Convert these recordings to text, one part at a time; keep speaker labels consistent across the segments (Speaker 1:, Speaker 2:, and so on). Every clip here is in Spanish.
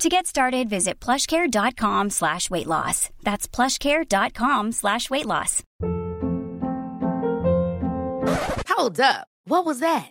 Speaker 1: To get started, visit plushcare.com slash weight loss. That's plushcare.com slash weight loss.
Speaker 2: Hold up. What was that?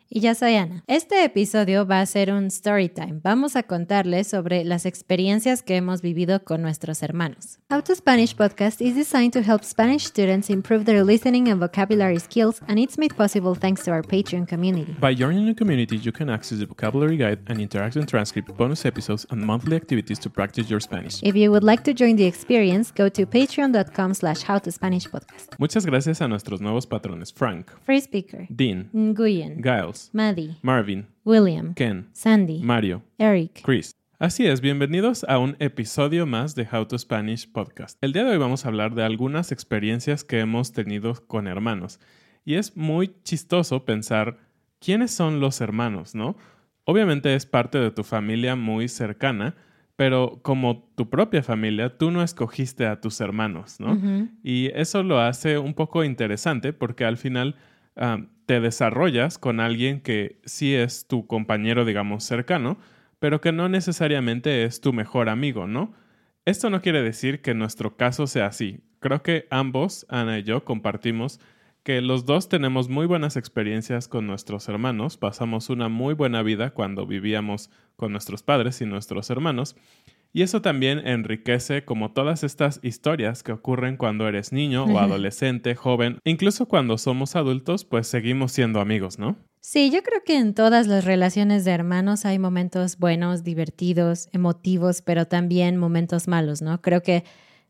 Speaker 3: Y ya soy Ana. Este episodio va a ser un story time. Vamos a contarles sobre las experiencias que hemos vivido con nuestros hermanos. How to Spanish podcast is designed to help Spanish students improve their listening and vocabulary skills, and it's made possible thanks to our Patreon community.
Speaker 4: By joining the community, you can access the vocabulary guide and interactive transcript, bonus episodes, and monthly activities to practice your Spanish.
Speaker 3: If you would like to join the experience, go to patreon.com slash howtospanishpodcast.
Speaker 4: Muchas gracias a nuestros nuevos patrones Frank,
Speaker 3: Free Speaker,
Speaker 4: Dean,
Speaker 3: Nguyen,
Speaker 4: Giles,
Speaker 3: Maddie,
Speaker 4: Marvin,
Speaker 3: William,
Speaker 4: Ken,
Speaker 3: Sandy,
Speaker 4: Mario,
Speaker 3: Eric.
Speaker 4: Chris. Así es, bienvenidos a un episodio más de How to Spanish Podcast. El día de hoy vamos a hablar de algunas experiencias que hemos tenido con hermanos. Y es muy chistoso pensar quiénes son los hermanos, ¿no? Obviamente es parte de tu familia muy cercana, pero como tu propia familia, tú no escogiste a tus hermanos, ¿no? Y eso lo hace un poco interesante porque al final ah, te desarrollas con alguien que sí es tu compañero, digamos, cercano, pero que no necesariamente es tu mejor amigo, ¿no? Esto no quiere decir que nuestro caso sea así. Creo que ambos, Ana y yo, compartimos que los dos tenemos muy buenas experiencias con nuestros hermanos, pasamos una muy buena vida cuando vivíamos con nuestros padres y nuestros hermanos, y eso también enriquece como todas estas historias que ocurren cuando eres niño o adolescente, joven, incluso cuando somos adultos, pues seguimos siendo amigos, ¿no?
Speaker 3: Sí, yo creo que en todas las relaciones de hermanos hay momentos buenos, divertidos, emotivos, pero también momentos malos, ¿no? Creo que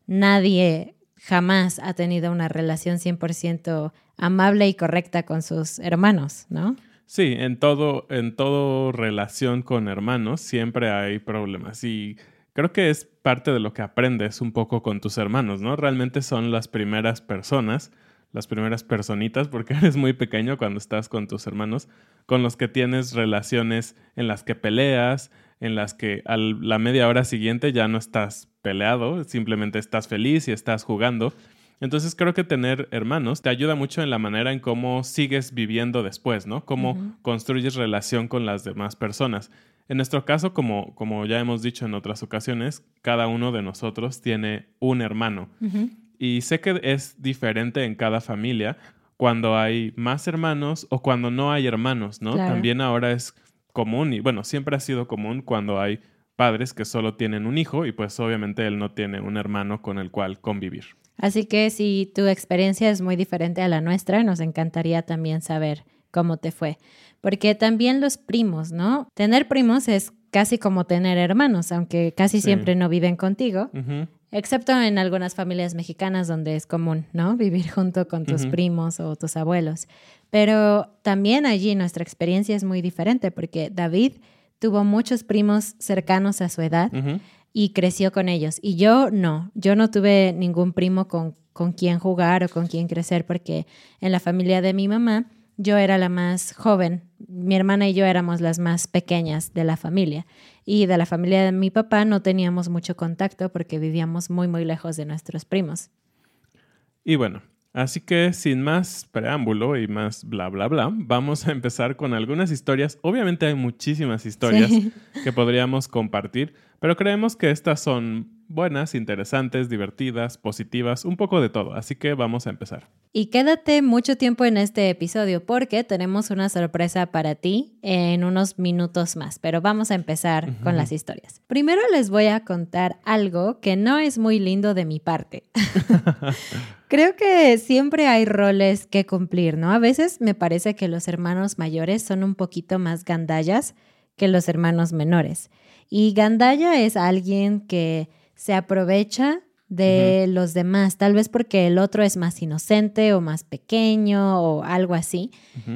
Speaker 3: nadie jamás ha tenido una relación 100% amable y correcta con sus hermanos, ¿no?
Speaker 4: Sí, en todo, en todo relación con hermanos siempre hay problemas y creo que es parte de lo que aprendes un poco con tus hermanos, ¿no? Realmente son las primeras personas, las primeras personitas, porque eres muy pequeño cuando estás con tus hermanos, con los que tienes relaciones en las que peleas, en las que a la media hora siguiente ya no estás peleado, simplemente estás feliz y estás jugando. Entonces creo que tener hermanos te ayuda mucho en la manera en cómo sigues viviendo después, ¿no? Cómo construyes relación con las demás personas. En nuestro caso, como, como ya hemos dicho en otras ocasiones, cada uno de nosotros tiene un hermano. Y sé que es diferente en cada familia cuando hay más hermanos o cuando no hay hermanos, ¿no?
Speaker 3: Claro.
Speaker 4: También ahora es común y bueno, siempre ha sido común cuando hay padres que solo tienen un hijo y pues obviamente él no tiene un hermano con el cual convivir.
Speaker 3: Así que si tu experiencia es muy diferente a la nuestra, nos encantaría también saber cómo te fue. Porque también los primos, ¿no? Tener primos es casi como tener hermanos, aunque casi
Speaker 4: Sí.
Speaker 3: siempre no viven contigo, excepto en algunas familias mexicanas donde es común, ¿no? Vivir junto con tus primos o tus abuelos. Pero también allí nuestra experiencia es muy diferente porque David tuvo muchos primos cercanos a su edad y creció con ellos. Y yo no, yo no tuve ningún primo con, con quien jugar o con quien crecer porque en la familia de mi mamá yo era la más joven, mi hermana y yo éramos las más pequeñas de la familia. Y de la familia de mi papá no teníamos mucho contacto porque vivíamos muy, muy lejos de nuestros primos.
Speaker 4: Y bueno, así que sin más preámbulo y más bla, bla, bla, vamos a empezar con algunas historias. Obviamente hay muchísimas historias que podríamos compartir, pero creemos que estas son buenas, interesantes, divertidas, positivas, un poco de todo. Así que vamos a empezar.
Speaker 3: Y quédate mucho tiempo en este episodio porque tenemos una sorpresa para ti en unos minutos más, pero vamos a empezar con las historias. Primero les voy a contar algo que no es muy lindo de mi parte. Creo que siempre hay roles que cumplir, ¿no? A veces me parece que los hermanos mayores son un poquito más gandallas que los hermanos menores. Y gandalla es alguien que se aprovecha de los demás, tal vez porque el otro es más inocente o más pequeño o algo así.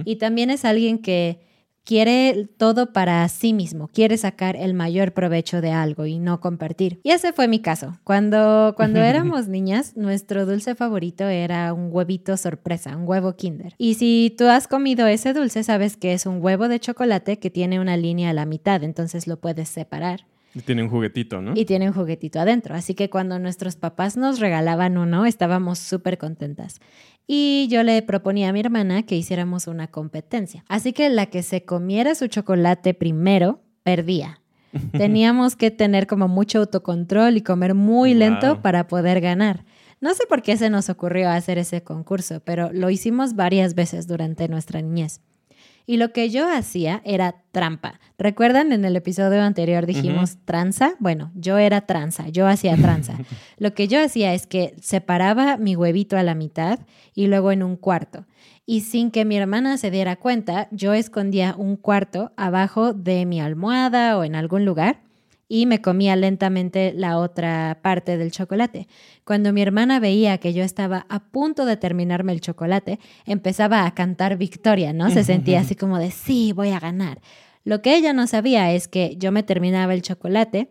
Speaker 3: Y también es alguien que quiere todo para sí mismo, quiere sacar el mayor provecho de algo y no compartir. Y ese fue mi caso. Cuando, cuando éramos niñas, nuestro dulce favorito era un huevito sorpresa, un huevo kinder. Y si tú has comido ese dulce, sabes que es un huevo de chocolate que tiene una línea a la mitad, entonces lo puedes separar.
Speaker 4: Y tiene un juguetito, ¿no?
Speaker 3: Y tiene un juguetito adentro. Así que cuando nuestros papás nos regalaban uno, estábamos súper contentas. Y yo le proponía a mi hermana que hiciéramos una competencia. Así que la que se comiera su chocolate primero, perdía. Teníamos que tener como mucho autocontrol y comer muy lento para poder ganar. No sé por qué se nos ocurrió hacer ese concurso, pero lo hicimos varias veces durante nuestra niñez. Y lo que yo hacía era trampa. ¿Recuerdan en el episodio anterior dijimos tranza? Bueno, yo era tranza, yo hacía tranza. lo que yo hacía es que separaba mi huevito a la mitad y luego en un cuarto. Y sin que mi hermana se diera cuenta, yo escondía un cuarto abajo de mi almohada o en algún lugar y me comía lentamente la otra parte del chocolate. Cuando mi hermana veía que yo estaba a punto de terminarme el chocolate, empezaba a cantar victoria, ¿no? Se sentía así como de, sí, voy a ganar. Lo que ella no sabía es que yo me terminaba el chocolate,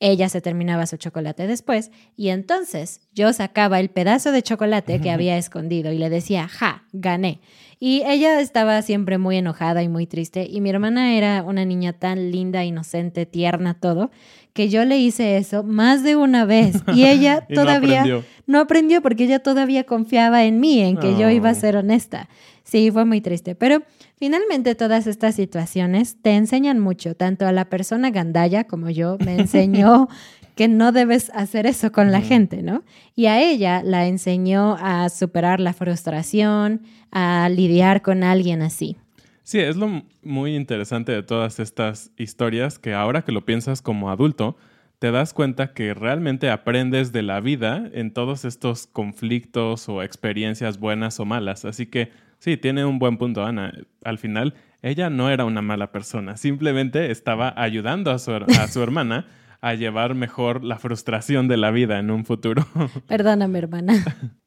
Speaker 3: ella se terminaba su chocolate después, y entonces yo sacaba el pedazo de chocolate que había escondido y le decía, ja, gané. Y ella estaba siempre muy enojada y muy triste. Y mi hermana era una niña tan linda, inocente, tierna, todo, que yo le hice eso más de una vez. Y ella todavía no aprendió. porque ella todavía confiaba en mí, en que yo iba a ser honesta. Sí, fue muy triste. Pero finalmente todas estas situaciones te enseñan mucho, tanto a la persona gandaya como yo me enseñó que no debes hacer eso con la gente, ¿no? Y a ella la enseñó a superar la frustración, a lidiar con alguien así.
Speaker 4: Sí, es lo muy interesante de todas estas historias que ahora que lo piensas como adulto, te das cuenta que realmente aprendes de la vida en todos estos conflictos o experiencias buenas o malas. Así que sí, tiene un buen punto Ana. Al final, ella no era una mala persona, simplemente estaba ayudando a su, a su hermana a llevar mejor la frustración de la vida en un futuro.
Speaker 3: Perdóname, hermana.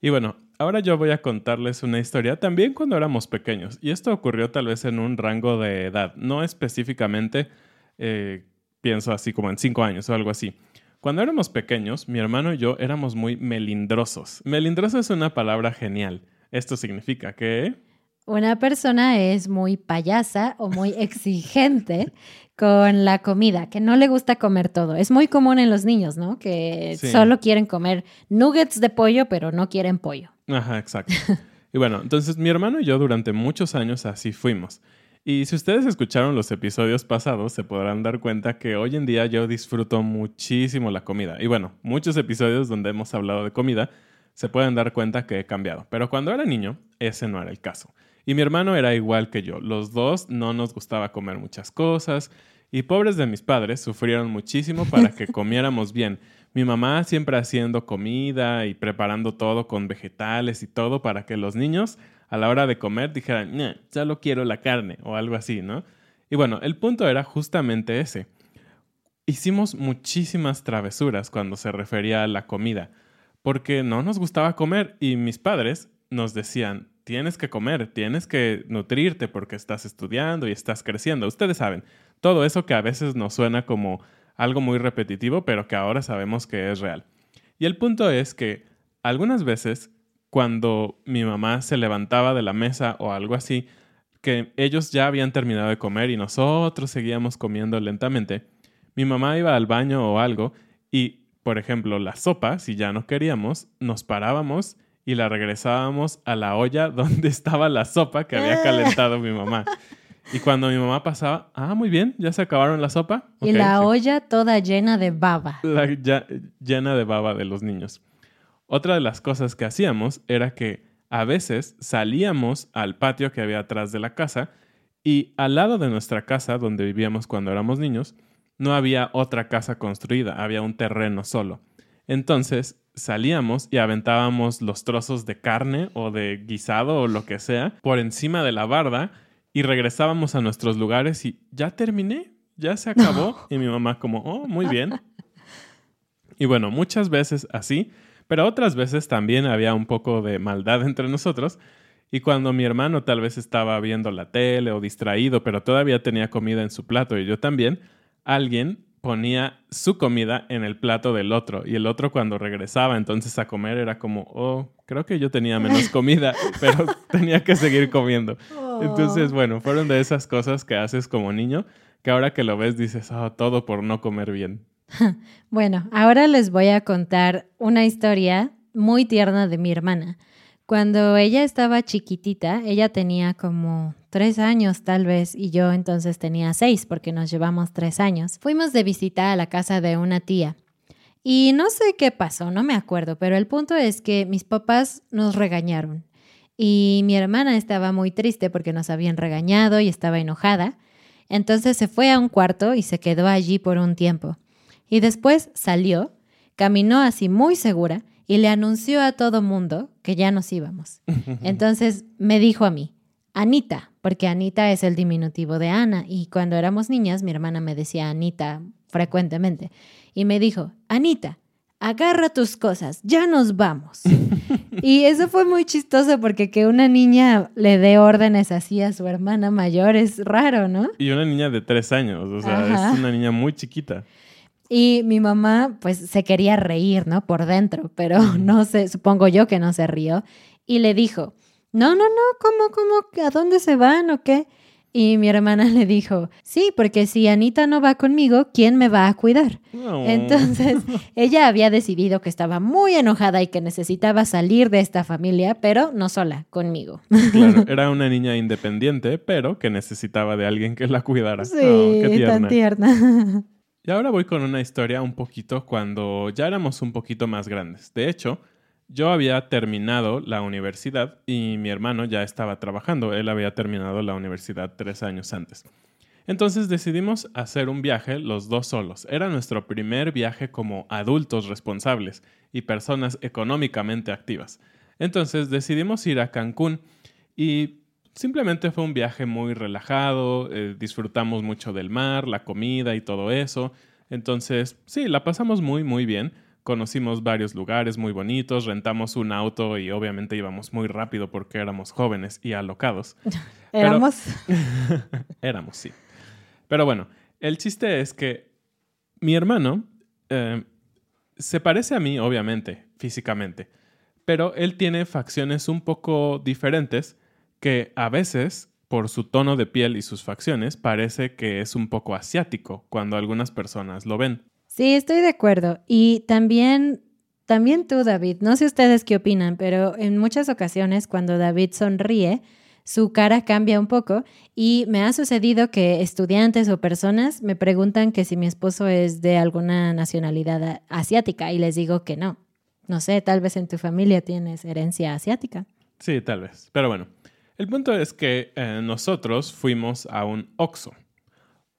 Speaker 4: Y bueno, ahora yo voy a contarles una historia también cuando éramos pequeños. Y esto ocurrió tal vez en un rango de edad, no específicamente, eh, pienso así como en cinco años o algo así. Cuando éramos pequeños, mi hermano y yo éramos muy melindrosos. Melindroso es una palabra genial. Esto significa que...
Speaker 3: Una persona es muy payasa o muy exigente con la comida, que no le gusta comer todo. Es muy común en los niños, ¿no? Que solo quieren comer nuggets de pollo, pero no quieren pollo.
Speaker 4: Ajá, exacto. y bueno, entonces mi hermano y yo durante muchos años así fuimos. Y si ustedes escucharon los episodios pasados, se podrán dar cuenta que hoy en día yo disfruto muchísimo la comida. Y bueno, muchos episodios donde hemos hablado de comida se pueden dar cuenta que he cambiado. Pero cuando era niño, ese no era el caso. Y mi hermano era igual que yo. Los dos no nos gustaba comer muchas cosas. Y pobres de mis padres sufrieron muchísimo para que comiéramos bien. Mi mamá siempre haciendo comida y preparando todo con vegetales y todo para que los niños a la hora de comer dijeran, no, solo quiero la carne o algo así, ¿no? Y bueno, el punto era justamente ese. Hicimos muchísimas travesuras cuando se refería a la comida, porque no nos gustaba comer y mis padres nos decían, tienes que comer, tienes que nutrirte porque estás estudiando y estás creciendo. Ustedes saben, todo eso que a veces nos suena como algo muy repetitivo, pero que ahora sabemos que es real. Y el punto es que algunas veces cuando mi mamá se levantaba de la mesa o algo así, que ellos ya habían terminado de comer y nosotros seguíamos comiendo lentamente, mi mamá iba al baño o algo y, por ejemplo, la sopa, si ya no queríamos, nos parábamos y la regresábamos a la olla donde estaba la sopa que había calentado mi mamá. Y cuando mi mamá pasaba, ah, muy bien, ya se acabaron la sopa.
Speaker 3: Y la olla toda llena de baba.
Speaker 4: llena de baba de los niños. Otra de las cosas que hacíamos era que a veces salíamos al patio que había atrás de la casa y al lado de nuestra casa, donde vivíamos cuando éramos niños, no había otra casa construida, había un terreno solo. Entonces salíamos y aventábamos los trozos de carne o de guisado o lo que sea por encima de la barda y regresábamos a nuestros lugares y ya terminé, ya se acabó. Y mi mamá como, oh, muy bien. Y bueno, muchas veces así pero otras veces también había un poco de maldad entre nosotros. Y cuando mi hermano tal vez estaba viendo la tele o distraído, pero todavía tenía comida en su plato y yo también, alguien ponía su comida en el plato del otro y el otro cuando regresaba entonces a comer era como, oh, creo que yo tenía menos comida, pero tenía que seguir comiendo. Entonces, bueno, fueron de esas cosas que haces como niño que ahora que lo ves dices, oh, todo por no comer bien.
Speaker 3: Bueno, ahora les voy a contar una historia muy tierna de mi hermana. Cuando ella estaba chiquitita, ella tenía como tres años tal vez y yo entonces tenía seis porque nos llevamos tres años. Fuimos de visita a la casa de una tía. Y no sé qué pasó, no me acuerdo, pero el punto es que mis papás nos regañaron. Y mi hermana estaba muy triste porque nos habían regañado y estaba enojada. Entonces se fue a un cuarto y se quedó allí por un tiempo. Y después salió, caminó así muy segura y le anunció a todo mundo que ya nos íbamos. Entonces me dijo a mí, Anita, porque Anita es el diminutivo de Ana y cuando éramos niñas mi hermana me decía Anita frecuentemente y me dijo, Anita, agarra tus cosas, ya nos vamos. y eso fue muy chistoso porque que una niña le dé órdenes así a su hermana mayor es raro, ¿no?
Speaker 4: Y una niña de tres años, o sea, es una niña muy chiquita.
Speaker 3: Y mi mamá, pues, se quería reír, ¿no? Por dentro, pero no sé, supongo yo que no se rió. Y le dijo, no, no, no, ¿cómo, cómo, a dónde se van o qué? Y mi hermana le dijo, sí, porque si Anita no va conmigo, ¿quién me va a cuidar? Entonces, ella había decidido que estaba muy enojada y que necesitaba salir de esta familia, pero no sola, conmigo.
Speaker 4: Claro, era una niña independiente, pero que necesitaba de alguien que la cuidara.
Speaker 3: Sí, oh, tan tierna.
Speaker 4: Y ahora voy con una historia un poquito cuando ya éramos un poquito más grandes. De hecho, yo había terminado la universidad y mi hermano ya estaba trabajando. Él había terminado la universidad tres años antes. Entonces decidimos hacer un viaje los dos solos. Era nuestro primer viaje como adultos responsables y personas económicamente activas. Entonces decidimos ir a Cancún y Simplemente fue un viaje muy relajado, eh, disfrutamos mucho del mar, la comida y todo eso. Entonces, sí, la pasamos muy, muy bien. Conocimos varios lugares muy bonitos, rentamos un auto y obviamente íbamos muy rápido porque éramos jóvenes y alocados.
Speaker 3: ¿Éramos?
Speaker 4: éramos, sí. Pero bueno, el chiste es que mi hermano eh, se parece a mí, obviamente, físicamente, pero él tiene facciones un poco diferentes que a veces, por su tono de piel y sus facciones, parece que es un poco asiático cuando algunas personas lo ven.
Speaker 3: Sí, estoy de acuerdo. Y también, también tú, David, no sé ustedes qué opinan, pero en muchas ocasiones cuando David sonríe, su cara cambia un poco y me ha sucedido que estudiantes o personas me preguntan que si mi esposo es de alguna nacionalidad asiática y les digo que no. No sé, tal vez en tu familia tienes herencia asiática.
Speaker 4: Sí, tal vez. Pero bueno, el punto es que eh, nosotros fuimos a un Oxxo.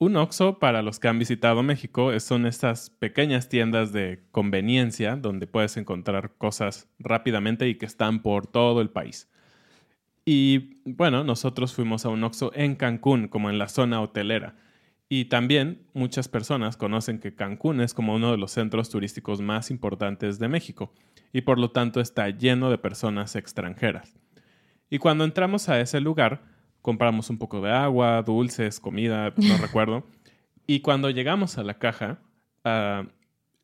Speaker 4: Un Oxxo, para los que han visitado México, son estas pequeñas tiendas de conveniencia donde puedes encontrar cosas rápidamente y que están por todo el país. Y bueno, nosotros fuimos a un Oxxo en Cancún, como en la zona hotelera. Y también muchas personas conocen que Cancún es como uno de los centros turísticos más importantes de México y por lo tanto está lleno de personas extranjeras. Y cuando entramos a ese lugar, compramos un poco de agua, dulces, comida, no recuerdo. Y cuando llegamos a la caja, ah,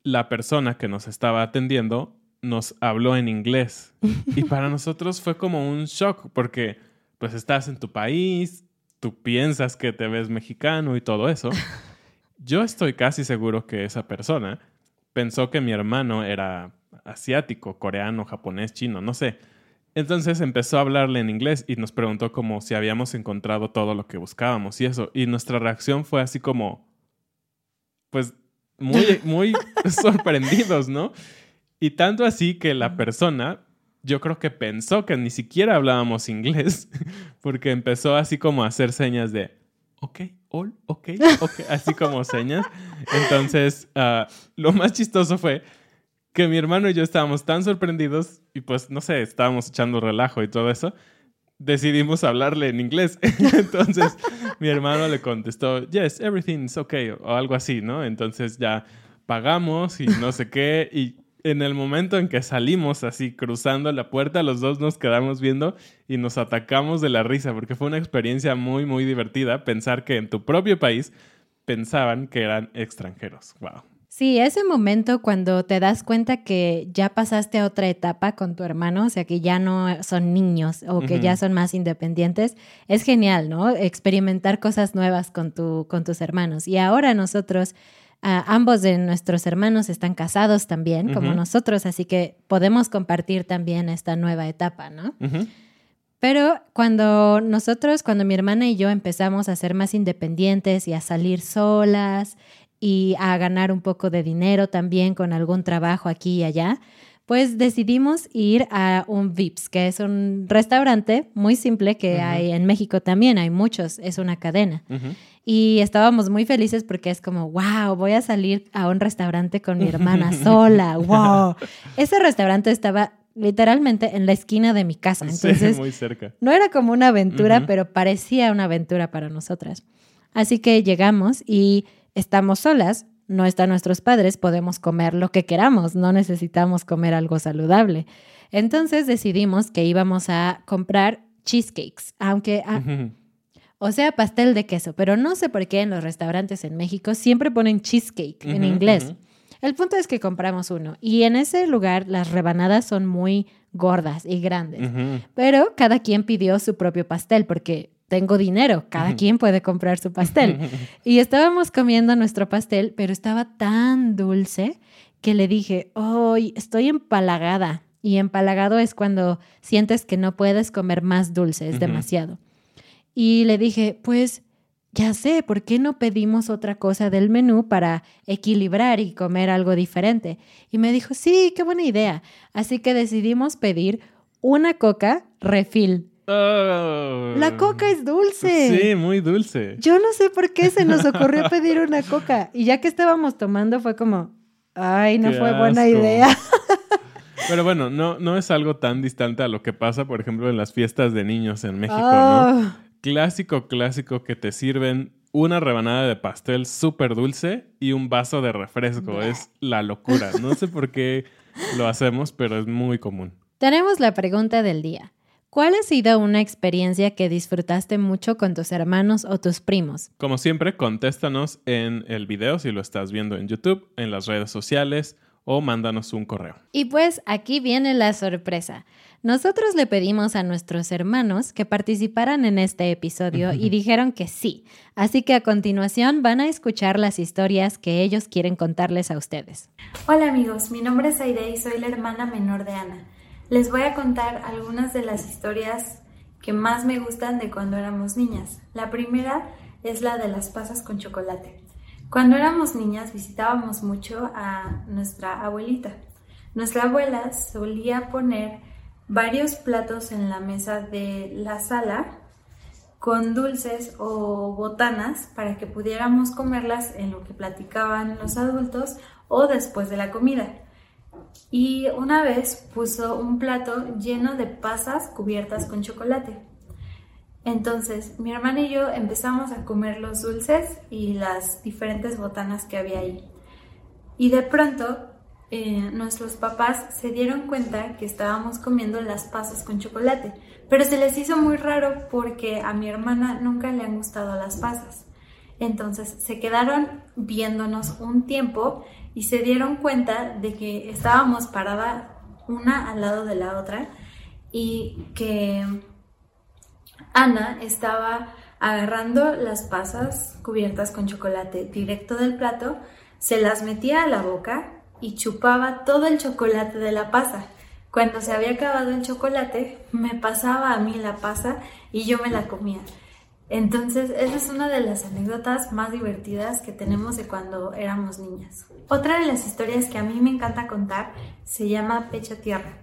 Speaker 4: la persona que nos estaba atendiendo nos habló en inglés. Y para nosotros fue como un shock porque pues estás en tu país, tú piensas que te ves mexicano y todo eso. Yo estoy casi seguro que esa persona pensó que mi hermano era asiático, coreano, japonés, chino, no sé. Entonces empezó a hablarle en inglés y nos preguntó como si habíamos encontrado todo lo que buscábamos y eso. Y nuestra reacción fue así como, pues, muy, muy sorprendidos, ¿no? Y tanto así que la persona, yo creo que pensó que ni siquiera hablábamos inglés, porque empezó así como a hacer señas de, ok, all, ok, ok, así como señas. Entonces, ah, lo más chistoso fue que mi hermano y yo estábamos tan sorprendidos y pues, no sé, estábamos echando relajo y todo eso, decidimos hablarle en inglés. Entonces, mi hermano le contestó, yes, everything's okay, o algo así, ¿no? Entonces ya pagamos y no sé qué, y en el momento en que salimos así cruzando la puerta, los dos nos quedamos viendo y nos atacamos de la risa, porque fue una experiencia muy, muy divertida pensar que en tu propio país pensaban que eran extranjeros. Wow.
Speaker 3: Sí, ese momento cuando te das cuenta que ya pasaste a otra etapa con tu hermano, o sea, que ya no son niños o que ya son más independientes, es genial, ¿no? Experimentar cosas nuevas con, tu, con tus hermanos. Y ahora nosotros, ah, ambos de nuestros hermanos están casados también, como nosotros, así que podemos compartir también esta nueva etapa, ¿no? Pero cuando nosotros, cuando mi hermana y yo empezamos a ser más independientes y a salir solas y a ganar un poco de dinero también con algún trabajo aquí y allá, pues decidimos ir a un Vips, que es un restaurante muy simple que hay en México también, hay muchos, es una cadena. Y estábamos muy felices porque es como, wow, voy a salir a un restaurante con mi hermana sola, wow. Ese restaurante estaba literalmente en la esquina de mi casa, entonces
Speaker 4: muy cerca.
Speaker 3: no era como una aventura, pero parecía una aventura para nosotras. Así que llegamos y estamos solas, no están nuestros padres, podemos comer lo que queramos, no necesitamos comer algo saludable. Entonces decidimos que íbamos a comprar cheesecakes, aunque... O sea, pastel de queso, pero no sé por qué en los restaurantes en México siempre ponen cheesecake en inglés. El punto es que compramos uno y en ese lugar las rebanadas son muy gordas y grandes, pero cada quien pidió su propio pastel porque tengo dinero, cada quien puede comprar su pastel. Y estábamos comiendo nuestro pastel, pero estaba tan dulce que le dije, hoy estoy empalagada. Y empalagado es cuando sientes que no puedes comer más dulce, es demasiado. Y le dije, pues ya sé, ¿por qué no pedimos otra cosa del menú para equilibrar y comer algo diferente? Y me dijo, sí, qué buena idea. Así que decidimos pedir una coca refill
Speaker 4: Oh.
Speaker 3: La coca es dulce.
Speaker 4: Sí, muy dulce.
Speaker 3: Yo no sé por qué se nos ocurrió pedir una coca. Y ya que estábamos tomando fue como, ay, no fue buena idea.
Speaker 4: Pero bueno, no, no es algo tan distante a lo que pasa, por ejemplo, en las fiestas de niños en México, ¿no? Oh. Clásico, clásico que te sirven una rebanada de pastel súper dulce y un vaso de refresco. Es la locura. No sé por qué lo hacemos, pero es muy común.
Speaker 3: Tenemos la pregunta del día. ¿Cuál ha sido una experiencia que disfrutaste mucho con tus hermanos o tus primos?
Speaker 4: Como siempre, contéstanos en el video si lo estás viendo en YouTube, en las redes sociales o mándanos un correo.
Speaker 3: Y pues aquí viene la sorpresa. Nosotros le pedimos a nuestros hermanos que participaran en este episodio y dijeron que sí. Así que a continuación van a escuchar las historias que ellos quieren contarles a ustedes.
Speaker 5: Hola amigos, mi nombre es Aide y soy la hermana menor de Ana. Les voy a contar algunas de las historias que más me gustan de cuando éramos niñas. La primera es la de las pasas con chocolate. Cuando éramos niñas visitábamos mucho a nuestra abuelita. Nuestra abuela solía poner varios platos en la mesa de la sala con dulces o botanas para que pudiéramos comerlas en lo que platicaban los adultos o después de la comida y una vez puso un plato lleno de pasas cubiertas con chocolate. Entonces mi hermana y yo empezamos a comer los dulces y las diferentes botanas que había ahí. Y de pronto eh, nuestros papás se dieron cuenta que estábamos comiendo las pasas con chocolate, pero se les hizo muy raro porque a mi hermana nunca le han gustado las pasas. Entonces se quedaron viéndonos un tiempo y se dieron cuenta de que estábamos parada una al lado de la otra y que Ana estaba agarrando las pasas cubiertas con chocolate directo del plato, se las metía a la boca y chupaba todo el chocolate de la pasa. Cuando se había acabado el chocolate, me pasaba a mí la pasa y yo me la comía. Entonces, esa es una de las anécdotas más divertidas que tenemos de cuando éramos niñas. Otra de las historias que a mí me encanta contar se llama Pecho Tierra.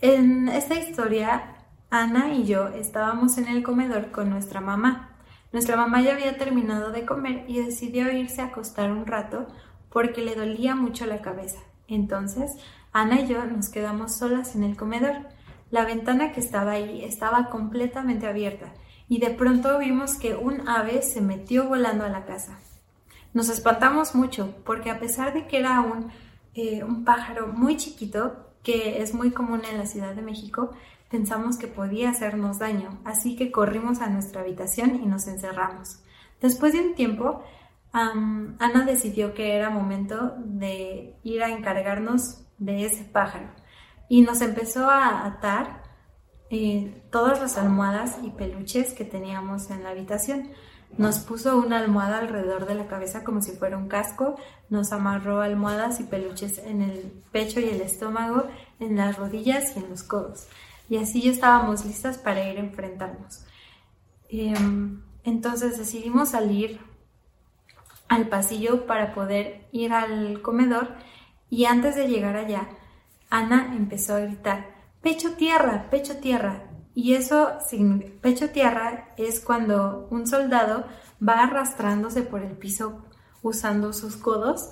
Speaker 5: En esta historia, Ana y yo estábamos en el comedor con nuestra mamá. Nuestra mamá ya había terminado de comer y decidió irse a acostar un rato porque le dolía mucho la cabeza. Entonces, Ana y yo nos quedamos solas en el comedor. La ventana que estaba ahí estaba completamente abierta y de pronto vimos que un ave se metió volando a la casa. Nos espantamos mucho porque a pesar de que era un, eh, un pájaro muy chiquito, que es muy común en la Ciudad de México, pensamos que podía hacernos daño, así que corrimos a nuestra habitación y nos encerramos. Después de un tiempo, Ana decidió que era momento de ir a encargarnos de ese pájaro y nos empezó a atar eh, todas las almohadas y peluches que teníamos en la habitación. Nos puso una almohada alrededor de la cabeza como si fuera un casco, nos amarró almohadas y peluches en el pecho y el estómago, en las rodillas y en los codos. Y así ya estábamos listas para ir a enfrentarnos. Em, entonces decidimos salir al pasillo para poder ir al comedor y antes de llegar allá, Ana empezó a gritar, pecho tierra, pecho tierra. Y eso, pecho tierra, es cuando un soldado va arrastrándose por el piso usando sus codos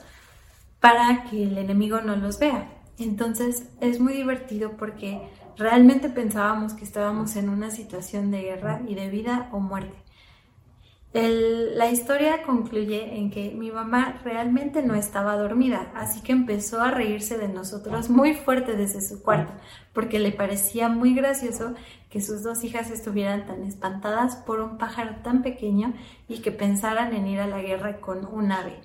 Speaker 5: para que el enemigo no los vea. Entonces es muy divertido porque realmente pensábamos que estábamos en una situación de guerra y de vida o muerte la historia concluye en que mi mamá realmente no estaba dormida, así que empezó a reírse de nosotros muy fuerte desde su cuarto, porque le parecía muy gracioso que sus dos hijas estuvieran tan espantadas por un pájaro tan pequeño y que pensaran en ir a la guerra con un ave.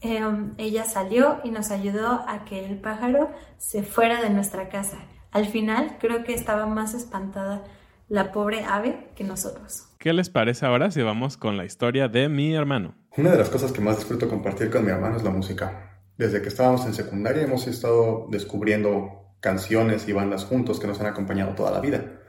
Speaker 5: Em, ella salió y nos ayudó a que el pájaro se fuera de nuestra casa. Al final creo que estaba más espantada la pobre ave que nosotros.
Speaker 4: ¿Qué les parece ahora si vamos con la historia de mi hermano?
Speaker 6: Una de las cosas que más disfruto compartir con mi hermano es la música. Desde que estábamos en secundaria hemos estado descubriendo canciones y bandas juntos que nos han acompañado toda la vida.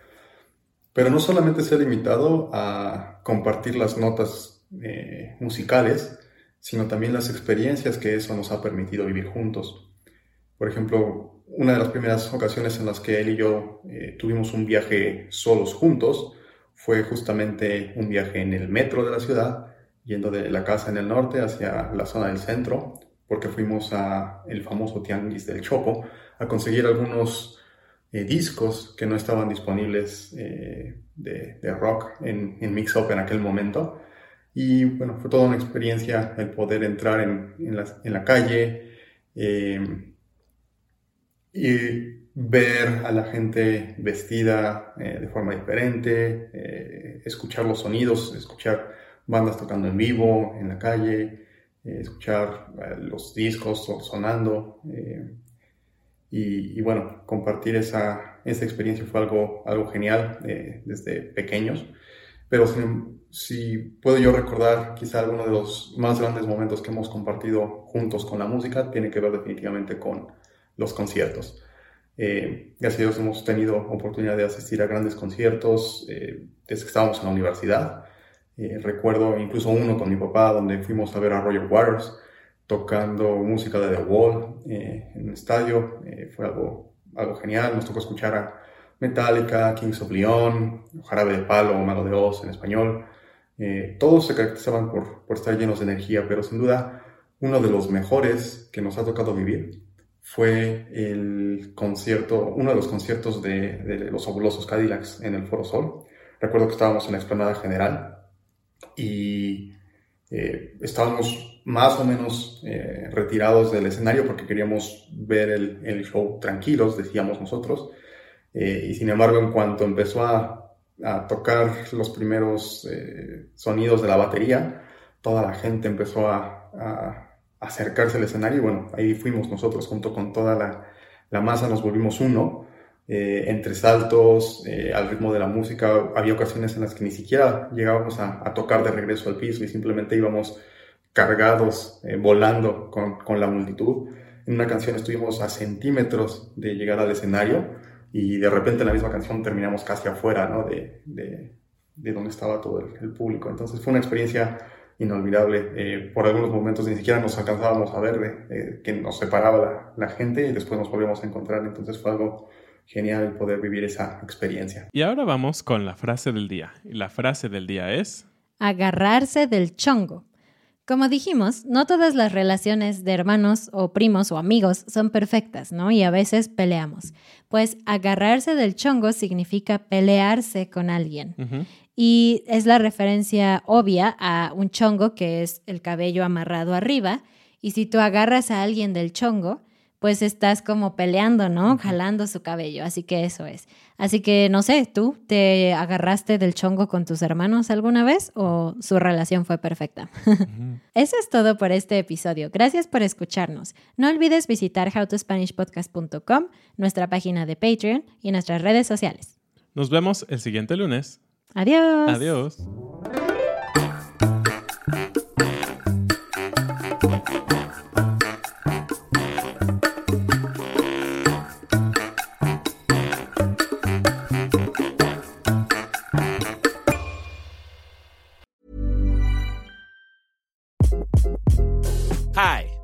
Speaker 6: Pero no solamente se ha limitado a compartir las notas eh, musicales, sino también las experiencias que eso nos ha permitido vivir juntos. Por ejemplo, una de las primeras ocasiones en las que él y yo eh, tuvimos un viaje solos juntos fue justamente un viaje en el metro de la ciudad, yendo de la casa en el norte hacia la zona del centro, porque fuimos a el famoso Tianguis del Chopo a conseguir algunos eh, discos que no estaban disponibles eh, de, rock en, en Mix Up en aquel momento. Y bueno, fue toda una experiencia el poder entrar en la, calle y ver a la gente vestida eh, de forma diferente, eh, escuchar los sonidos, escuchar bandas tocando en vivo, en la calle, eh, escuchar los discos sonando. Y, bueno, compartir esa, esa, experiencia fue algo, algo genial desde pequeños. Pero si, si puedo yo recordar quizá alguno de los más grandes momentos que hemos compartido juntos con la música, tiene que ver definitivamente con los conciertos. Eh, gracias a Dios hemos tenido oportunidad de asistir a grandes conciertos eh, desde que estábamos en la universidad. Eh, recuerdo incluso uno con mi papá donde fuimos a ver a Roger Waters tocando música de The Wall en un estadio. fue algo, algo genial. Nos tocó escuchar a Metallica, Kings of Leon, Jarabe de Palo, Mago de Oz en español. todos se caracterizaban por, por estar llenos de energía, pero sin duda uno de los mejores que nos ha tocado vivir fue el concierto, uno de los conciertos de, los fabulosos Cadillacs en el Foro Sol. Recuerdo que estábamos en la explanada general y eh, estábamos más o menos eh, retirados del escenario porque queríamos ver el, show tranquilos, decíamos nosotros. Eh, y sin embargo, en cuanto empezó a, a tocar los primeros sonidos de la batería, toda la gente empezó a, acercarse al escenario y bueno, ahí fuimos nosotros junto con toda la, la masa, nos volvimos uno. Eh, entre saltos, eh, al ritmo de la música, había ocasiones en las que ni siquiera llegábamos a, a tocar de regreso al piso y simplemente íbamos cargados, eh, volando con, con, la multitud. En una canción estuvimos a centímetros de llegar al escenario y de repente en la misma canción terminamos casi afuera ¿no? de, de, de donde estaba todo el, público. Entonces fue una experiencia inolvidable. Eh, por algunos momentos ni siquiera nos alcanzábamos a ver eh, que nos separaba la, la, gente y después nos volvíamos a encontrar. Entonces fue algo genial poder vivir esa experiencia.
Speaker 4: Y ahora vamos con la frase del día. Y la frase del día es...
Speaker 3: Agarrarse del chongo. Como dijimos, no todas las relaciones de hermanos o primos o amigos son perfectas, ¿no? Y a veces peleamos. Pues agarrarse del chongo significa pelearse con alguien. Y es la referencia obvia a un chongo que es el cabello amarrado arriba. Y si tú agarras a alguien del chongo, pues estás como peleando, ¿no? Jalando su cabello. Así que eso es. Así que no sé, ¿tú te agarraste del chongo con tus hermanos alguna vez o su relación fue perfecta? eso es todo por este episodio. Gracias por escucharnos. No olvides visitar howtospanishpodcast.com, nuestra página de Patreon y nuestras redes sociales.
Speaker 4: Nos vemos el siguiente lunes.
Speaker 3: Adiós.
Speaker 4: Adiós.